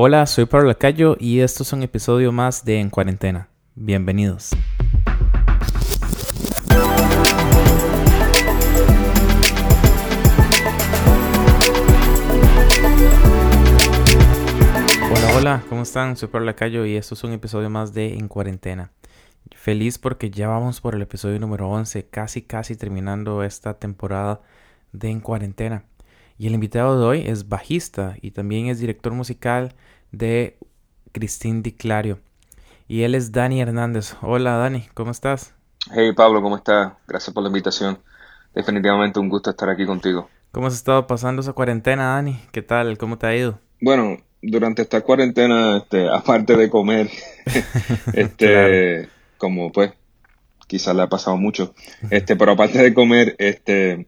Hola, soy Pablo Lacayo y esto es un episodio más de En Cuarentena. Bienvenidos. Hola, hola, ¿cómo están? Soy Pablo Lacayo y esto es un episodio más de En Cuarentena. Feliz porque ya vamos por el episodio número 11, casi casi terminando esta temporada de En Cuarentena. Y el invitado de hoy es bajista y también es director musical de Cristín Di Clario. Y él es Dani Hernández. Hola Dani, ¿cómo estás? Hey Pablo, ¿cómo estás? Gracias por la invitación. Definitivamente un gusto estar aquí contigo. ¿Cómo has estado pasando esa cuarentena, Dani? ¿Qué tal? ¿Cómo te ha ido? Bueno, durante esta cuarentena, este, aparte de comer, este, como pues, quizás le ha pasado mucho, este, pero aparte de comer, este,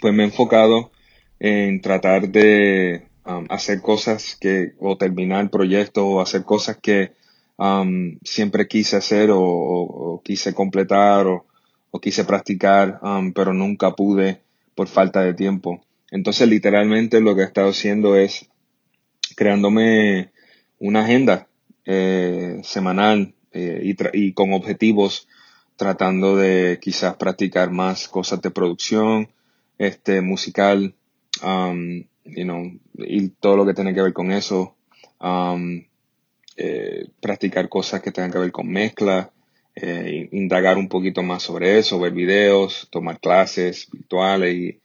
pues me he enfocado en tratar de um, hacer cosas que, o terminar proyectos, o hacer cosas que um, siempre quise hacer o, quise completar o, quise practicar, um, pero nunca pude por falta de tiempo. Entonces, literalmente lo que he estado haciendo es creándome una agenda eh, semanal eh, y, y, con objetivos, tratando de quizás practicar más cosas de producción, este, musical, um, you know, y todo lo que tiene que ver con eso, um, eh, practicar cosas que tengan que ver con mezcla, eh, indagar un poquito más sobre eso, ver videos, tomar clases virtuales y,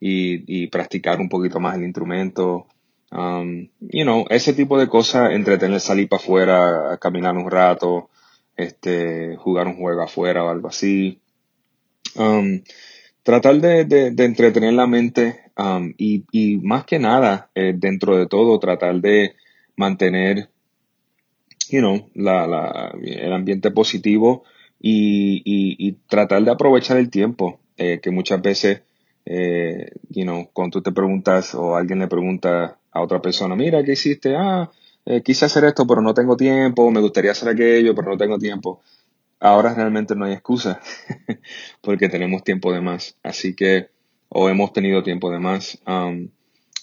y, y practicar un poquito más el instrumento. Um, you know, ese tipo de cosas, entretener, salir para afuera, caminar un rato, este, jugar un juego afuera o algo así. Um, tratar de, de, entretener la mente um, y, y, más que nada, eh, dentro de todo, tratar de mantener, you know, la, la, el ambiente positivo y, y, y, tratar de aprovechar el tiempo, eh, que muchas veces, eh, you know, cuando tú te preguntas o alguien le pregunta a otra persona, mira, ¿qué hiciste? Ah, eh, quise hacer esto, pero no tengo tiempo, me gustaría hacer aquello, pero no tengo tiempo ahora realmente no hay excusa porque tenemos tiempo de más. Así que, o hemos tenido tiempo de más. Um,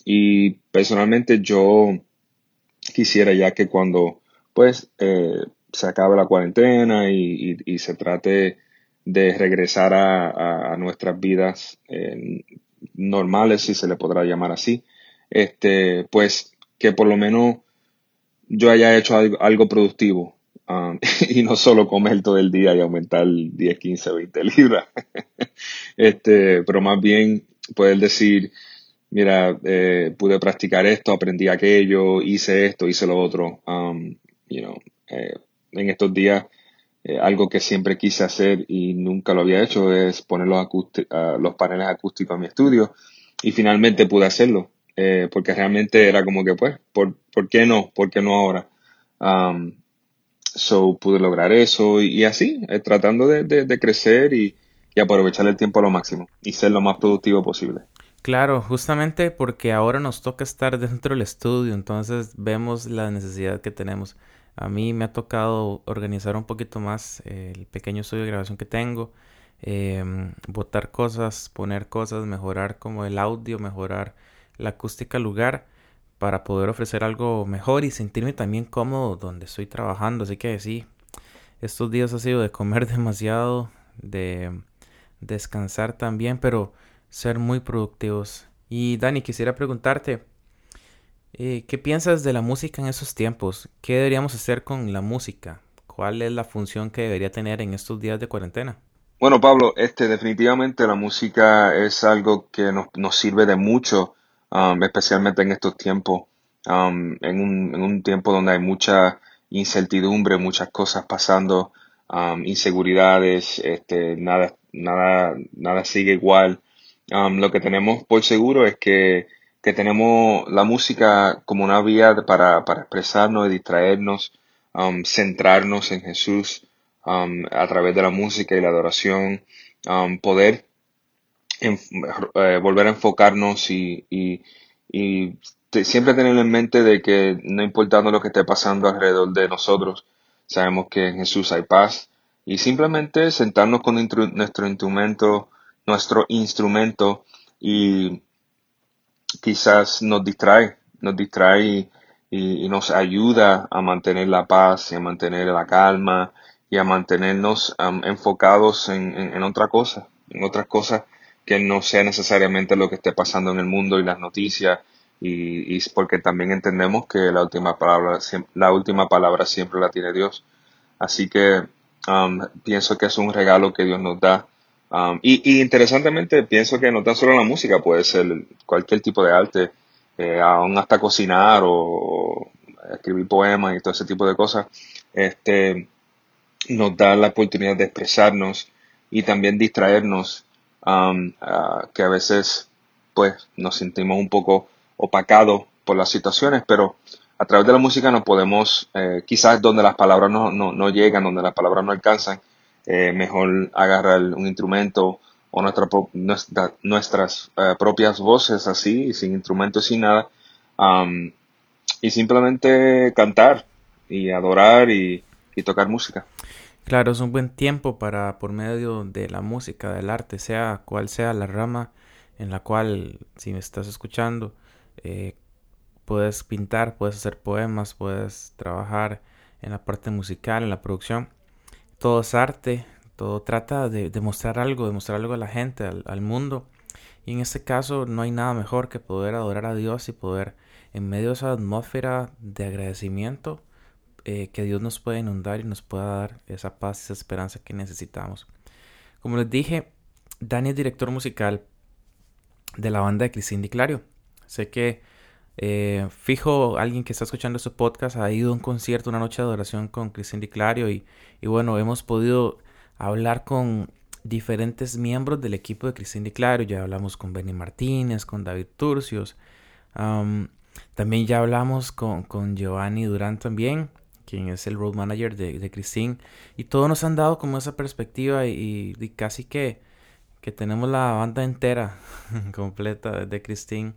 y personalmente yo quisiera ya que cuando pues eh, se acabe la cuarentena y, se trate de regresar a, nuestras vidas eh, normales, si se le podrá llamar así, este, pues que por lo menos yo haya hecho algo productivo Um, y no solo comer todo el día y aumentar 10, 15, 20 libras. este, pero más bien poder decir, mira, eh, pude practicar esto, aprendí aquello, hice esto, hice lo otro. Um, you know, eh, en estos días, eh, algo que siempre quise hacer y nunca lo había hecho es poner los, uh, los paneles acústicos en mi estudio y finalmente pude hacerlo. porque realmente era como que, pues, ¿por, ¿por qué no? ¿Por qué no ahora? Um, So pude lograr eso y, así, eh, tratando de, crecer y, aprovechar el tiempo a lo máximo y ser lo más productivo posible. Claro, justamente porque ahora nos toca estar dentro del estudio, entonces vemos la necesidad que tenemos. A mí me ha tocado organizar un poquito más el pequeño estudio de grabación que tengo, eh, botar cosas, poner cosas, mejorar como el audio, mejorar la acústica lugar para poder ofrecer algo mejor y sentirme también cómodo donde estoy trabajando. Así que sí, estos días ha sido de comer demasiado, de descansar también, pero ser muy productivos. Y Dani, quisiera preguntarte, eh, ¿qué piensas de la música en esos tiempos? ¿Qué deberíamos hacer con la música? ¿Cuál es la función que debería tener en estos días de cuarentena? Bueno, Pablo, este definitivamente la música es algo que nos, nos sirve de mucho Um, especialmente en estos tiempos, um, en, un, en, un, tiempo donde hay mucha incertidumbre, muchas cosas pasando, um, inseguridades, este, nada, nada, nada sigue igual. lo que tenemos por seguro es que, que tenemos la música como una vía para, para expresarnos y distraernos, centrarnos en Jesús a través de la música y la adoración, poder eh, volver a enfocarnos y, y, siempre tener en mente de que no importando lo que esté pasando alrededor de nosotros, sabemos que en Jesús hay paz. Y simplemente sentarnos con nuestro instrumento, nuestro instrumento y quizás nos distrae, nos distrae y, y, nos ayuda a mantener la paz y a mantener la calma y a mantenernos enfocados en, en, otra cosa, en otras cosas que no sea necesariamente lo que esté pasando en el mundo y las noticias y, porque también entendemos que la última palabra la última palabra siempre la tiene Dios. Así que pienso que es un regalo que Dios nos da. Y, interesantemente pienso que no tan solo la música puede ser cualquier tipo de arte eh, aún hasta cocinar o, escribir poemas y todo ese tipo de cosas este nos da la oportunidad de expresarnos y también distraernos que a veces pues nos sentimos un poco opacados por las situaciones, pero a través de la música nos podemos, eh, quizás donde las palabras no, no, no, llegan, donde las palabras no alcanzan, eh, mejor agarrar un instrumento o nuestra, nuestras eh, propias voces así, sin instrumentos, sin nada, y simplemente cantar y adorar y, y tocar música. Claro, es un buen tiempo para, por medio de la música, del arte, sea cual sea la rama en la cual, si me estás escuchando, eh, puedes pintar, puedes hacer poemas, puedes trabajar en la parte musical, en la producción. Todo es arte, todo trata de, demostrar algo, de mostrar algo a la gente, al, al mundo. Y en este caso no hay nada mejor que poder adorar a Dios y poder, en medio de esa atmósfera de agradecimiento, eh, que Dios nos pueda inundar y nos pueda dar esa paz, esa esperanza que necesitamos. Como les dije, Dani es director musical de la banda de Cristín Di Clario. Sé que eh, fijo alguien que está escuchando este podcast ha ido a un concierto, una noche de adoración con Cristín Di Clario y, bueno, hemos podido hablar con diferentes miembros del equipo de Cristín Clario. Ya hablamos con Benny Martínez, con David Turcios. también ya hablamos con Giovanni Durán también quien es el road manager de, de Christine. Y todos nos han dado como esa perspectiva y, casi que, que, tenemos la banda entera completa de Christine.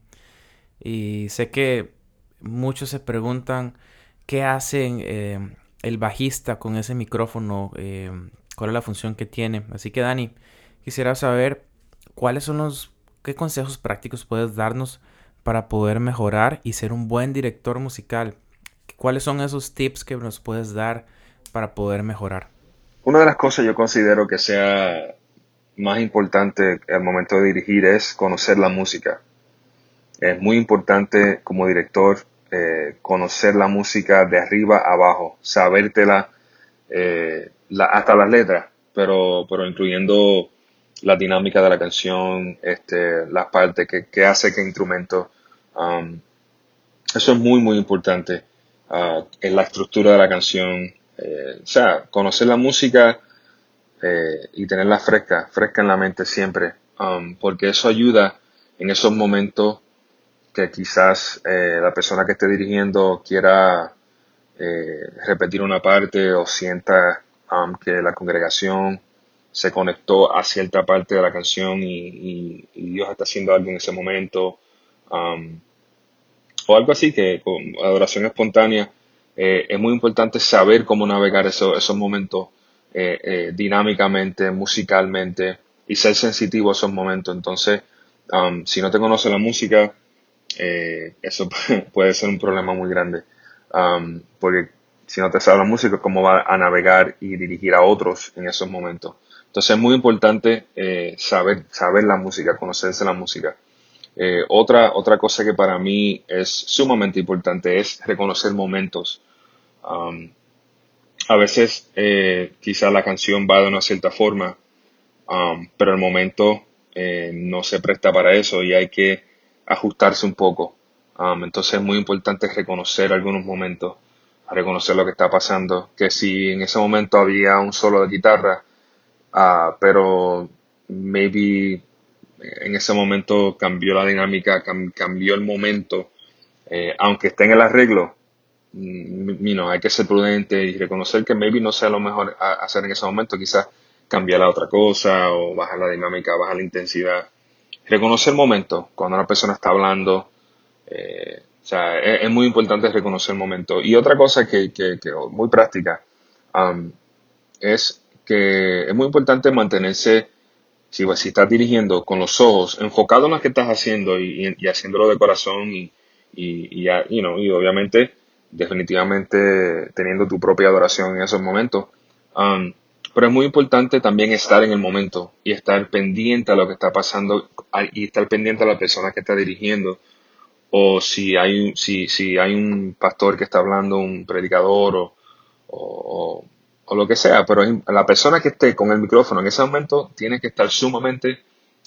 Y sé que muchos se preguntan qué hacen eh, el bajista con ese micrófono, eh, cuál es la función que tiene. Así que Dani, quisiera saber cuáles son los, qué consejos prácticos puedes darnos para poder mejorar y ser un buen director musical ¿Cuáles son esos tips que nos puedes dar para poder mejorar? Una de las cosas yo considero que sea más importante al momento de dirigir es conocer la música. Es muy importante como director eh, conocer la música de arriba a abajo, sabértela eh, hasta las letras, pero, pero incluyendo la dinámica de la canción, este, las partes, que, hace qué instrumento. Um, eso es muy, muy importante en la estructura de la canción. Eh, o sea, conocer la música eh, y tenerla fresca, fresca en la mente siempre, um, porque eso ayuda en esos momentos que quizás eh, la persona que esté dirigiendo quiera repetir una parte o sienta um, que la congregación se conectó a cierta parte de la canción y, Dios está haciendo algo en ese momento. Um, o algo así que con adoración espontánea eh, es muy importante saber cómo navegar esos momentos eh, eh, dinámicamente, musicalmente y ser sensitivo a esos momentos. Entonces, um, si no te conoce la música, eso puede ser un problema muy grande. Um, porque si no te sabe la música, ¿cómo va a navegar y dirigir a otros en esos momentos? Entonces es muy importante saber, saber la música, conocerse la música. Eh, otra, otra cosa que para mí es sumamente importante es reconocer momentos. Um, a veces eh, quizá la canción va de una cierta forma, um, pero el momento eh, no se presta para eso y hay que ajustarse un poco. Um, entonces es muy importante reconocer algunos momentos, reconocer lo que está pasando. Que si en ese momento había un solo de guitarra, uh, pero maybe en ese momento cambió la dinámica, cambió el momento, eh, aunque esté en el arreglo, mm, hay que ser prudente y reconocer que maybe no sea lo mejor hacer en ese momento, quizás cambiar la otra cosa o bajar la dinámica, bajar la intensidad. Reconocer el momento, cuando una persona está hablando, eh, o sea, es, muy importante reconocer el momento. Y otra cosa que, que, muy práctica, um, es que es muy importante mantenerse si, si estás dirigiendo con los ojos enfocado en lo que estás haciendo y, haciéndolo de corazón y, y, y, y obviamente definitivamente teniendo tu propia adoración en esos momentos. Um, pero es muy importante también estar en el momento y estar pendiente a lo que está pasando y estar pendiente a la persona que está dirigiendo. O si hay, si, si hay un pastor que está hablando, un predicador o, o lo que sea. Pero la persona que esté con el micrófono en ese momento tiene que estar sumamente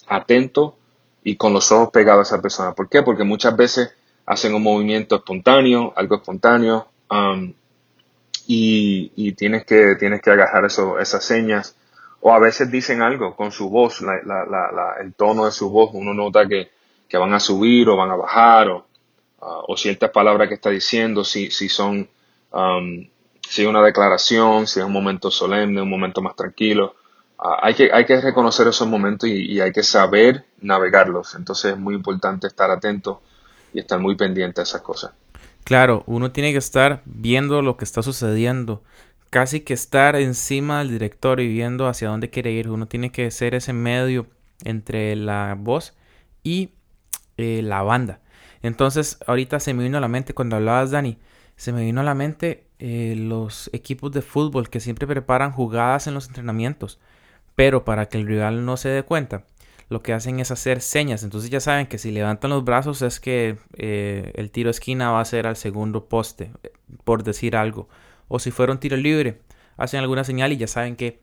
atento y con los ojos pegados a esa persona. ¿Por qué? Porque muchas veces hacen un movimiento espontáneo, algo espontáneo, um, y, tienes, que, tienes que agarrar eso, esas señas. O a veces dicen algo con su voz, el tono de su voz, uno nota que, van a subir o van a bajar, o, uh, ciertas palabras que está diciendo, si, si son, um, si es una declaración, si es un momento solemne, un momento más tranquilo. Uh, hay, que, hay que reconocer esos momentos y, y, hay que saber navegarlos. Entonces es muy importante estar atento y estar muy pendiente a esas cosas. Claro, uno tiene que estar viendo lo que está sucediendo, casi que estar encima del director y viendo hacia dónde quiere ir. Uno tiene que ser ese medio entre la voz y eh, la banda. Entonces, ahorita se me vino a la mente cuando hablabas, Dani, se me vino a la mente eh, los equipos de fútbol que siempre preparan jugadas en los entrenamientos, pero para que el rival no se dé cuenta, lo que hacen es hacer señas. Entonces ya saben que si levantan los brazos es que eh, el tiro esquina va a ser al segundo poste, por decir algo. O si fuera un tiro libre, hacen alguna señal y ya saben que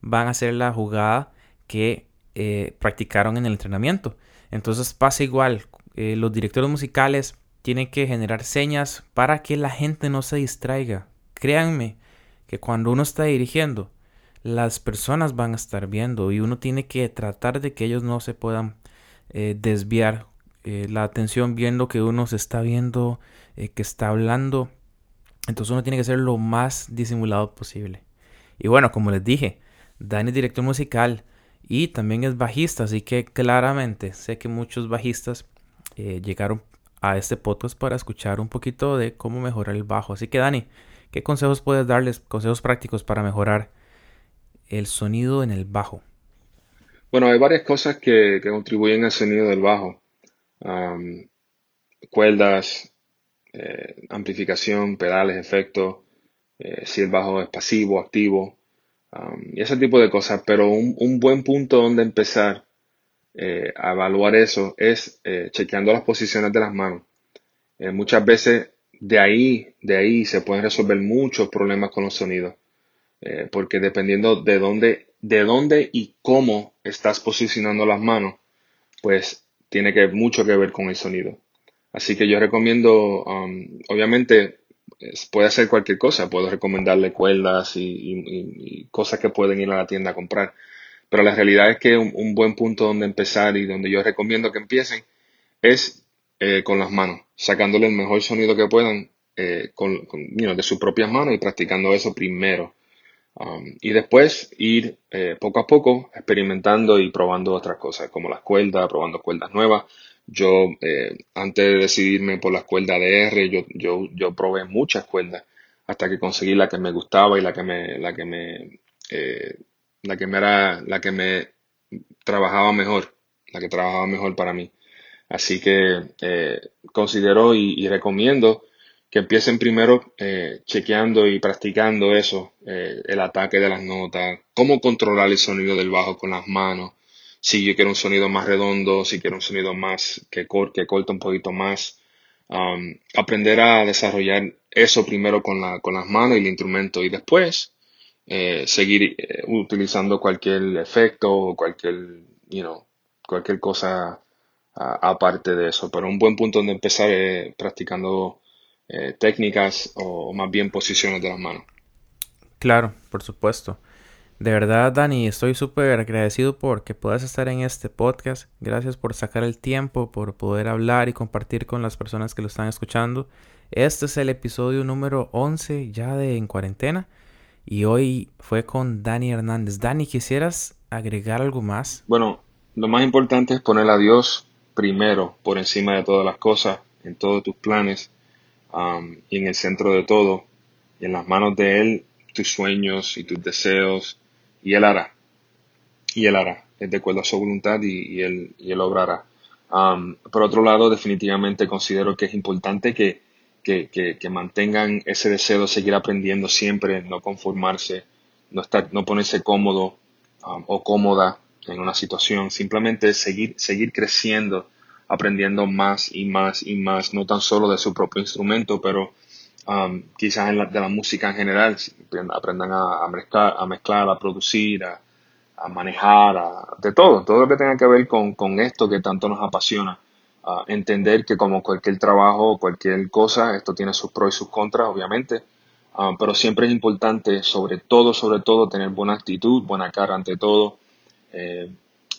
van a hacer la jugada que eh, practicaron en el entrenamiento. Entonces pasa igual. Los directores musicales tienen que generar señas para que la gente no se distraiga. Créanme que cuando uno está dirigiendo, las personas van a estar viendo y uno tiene que tratar de que ellos no se puedan eh, desviar eh, la atención viendo que uno se está viendo, eh, que está hablando. Entonces uno tiene que ser lo más disimulado posible. Y bueno, como les dije, Dani es director musical y también es bajista, así que claramente sé que muchos bajistas llegaron a este podcast para escuchar un poquito de cómo mejorar el bajo. Así que Dani, ¿qué consejos puedes darles? Consejos prácticos para mejorar el sonido en el bajo? Bueno, hay varias cosas que, contribuyen al sonido del bajo. cuerdas, eh, amplificación, pedales, efectos, eh, si el bajo es pasivo, activo, y ese tipo de cosas. Pero un, buen punto donde empezar eh, a evaluar eso es chequeando las posiciones de las manos. muchas veces de ahí, de ahí se pueden resolver muchos problemas con los sonidos. Eh, porque dependiendo de dónde, de dónde y cómo estás posicionando las manos, pues tiene que mucho que ver con el sonido. Así que yo recomiendo, um, obviamente, puede hacer cualquier cosa, puedo recomendarle cuerdas y, cosas que pueden ir a la tienda a comprar. Pero la realidad es que un, buen punto donde empezar y donde yo recomiendo que empiecen es eh, con las manos, sacándole el mejor sonido que puedan eh, con, de sus propias manos y practicando eso primero. Um, y después ir eh, poco a poco experimentando y probando otras cosas, como las cuerdas, probando cuerdas nuevas. Yo, antes de decidirme por las cuerdas de R, yo, yo, probé muchas cuerdas hasta que conseguí la que me gustaba y la que me, la que me, la que me era, la que me trabajaba mejor, la que trabajaba mejor para mí. Así que considero y recomiendo que empiecen primero eh, chequeando y practicando eso, eh, el ataque de las notas, cómo controlar el sonido del bajo con las manos, si yo quiero un sonido más redondo, si quiero un sonido más que, que corta un poquito más, um, aprender a desarrollar eso primero con, la, con las manos y el instrumento y después eh, seguir utilizando cualquier efecto o cualquier, cualquier cosa aparte de eso. Pero un buen punto donde empezar es practicando eh, técnicas o, más bien posiciones de las manos. Claro, por supuesto. De verdad, Dani, estoy súper agradecido por que puedas estar en este podcast. Gracias por sacar el tiempo, por poder hablar y compartir con las personas que lo están escuchando. Este es el episodio número 11 ya de En Cuarentena. Y hoy fue con Dani Hernández. Dani, ¿quisieras agregar algo más? Bueno, lo más importante es poner a Dios primero, por encima de todas las cosas, en todos tus planes y en el centro de todo, y en las manos de Él, tus sueños y tus deseos, y Él hará. Y Él hará. Es de acuerdo a su voluntad y, él, y él obrará. por otro lado, definitivamente considero que es importante que que, mantengan ese deseo de seguir aprendiendo siempre, no conformarse, no, estar, no ponerse cómodo um, o cómoda en una situación, simplemente seguir, seguir creciendo, aprendiendo más y más y más, no tan solo de su propio instrumento, pero um, quizás en de la música en general, aprendan a, mezclar, a mezclar, a producir, a, manejar, de todo, todo lo que tenga que ver con, con esto que tanto nos apasiona entender que como cualquier trabajo o cualquier cosa, esto tiene sus pros y sus contras, obviamente, ah, pero siempre es importante, sobre todo, sobre todo, tener buena actitud, buena cara ante todo, eh,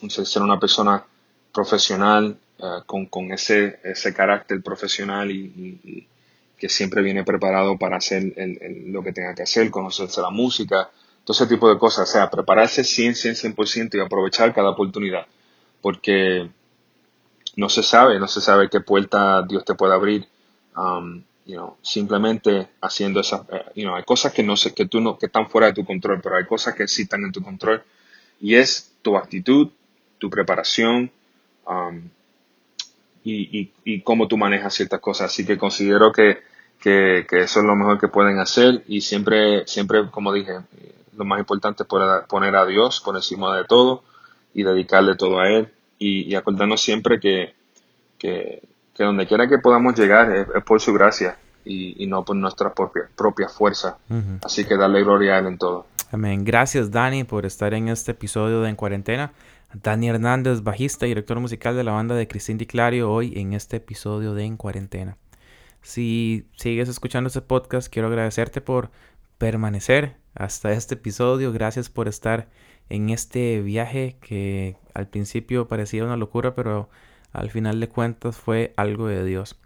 ser una persona profesional, ah, con, con, ese, ese carácter profesional y, que siempre viene preparado para hacer lo que tenga que hacer, conocerse la música, todo ese tipo de cosas, o sea, prepararse 100, 100, 100% y aprovechar cada oportunidad, porque no se sabe, no se sabe qué puerta Dios te puede abrir. Um, simplemente haciendo esas, eh, you know, hay cosas que no sé, que tú no, que están fuera de tu control, pero hay cosas que sí están en tu control. Y es tu actitud, tu preparación, um, y, cómo tú manejas ciertas cosas. Así que considero que, que, que, eso es lo mejor que pueden hacer y siempre, siempre, como dije, lo más importante es poner a Dios por encima de todo y dedicarle todo a Él y, acordarnos siempre que, que, donde quiera que podamos llegar es, por su gracia y, no por nuestra propia, propia fuerza. Así que darle gloria a Él en todo. Amén. Gracias Dani por estar en este episodio de En Cuarentena. Dani Hernández, bajista y director musical de la banda de Cristín Di Clario, hoy en este episodio de En Cuarentena. Si sigues escuchando este podcast, quiero agradecerte por permanecer hasta este episodio. Gracias por estar en este viaje que al principio parecía una locura, pero al final de cuentas fue algo de Dios.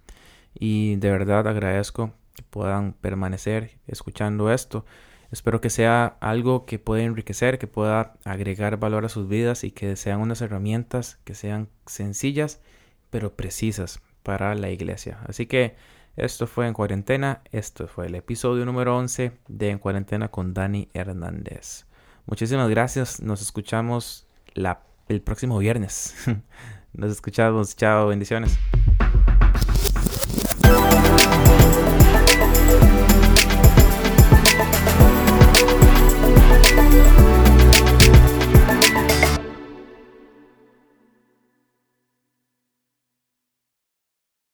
Y de verdad agradezco que puedan permanecer escuchando esto. Espero que sea algo que pueda enriquecer, que pueda agregar valor a sus vidas y que sean unas herramientas que sean sencillas pero precisas para la iglesia. Así que esto fue En Cuarentena. Esto fue el episodio número 11 de En Cuarentena con Dani Hernández. Muchísimas gracias. Nos escuchamos la, el próximo viernes. Nos escuchamos. Chao. Bendiciones.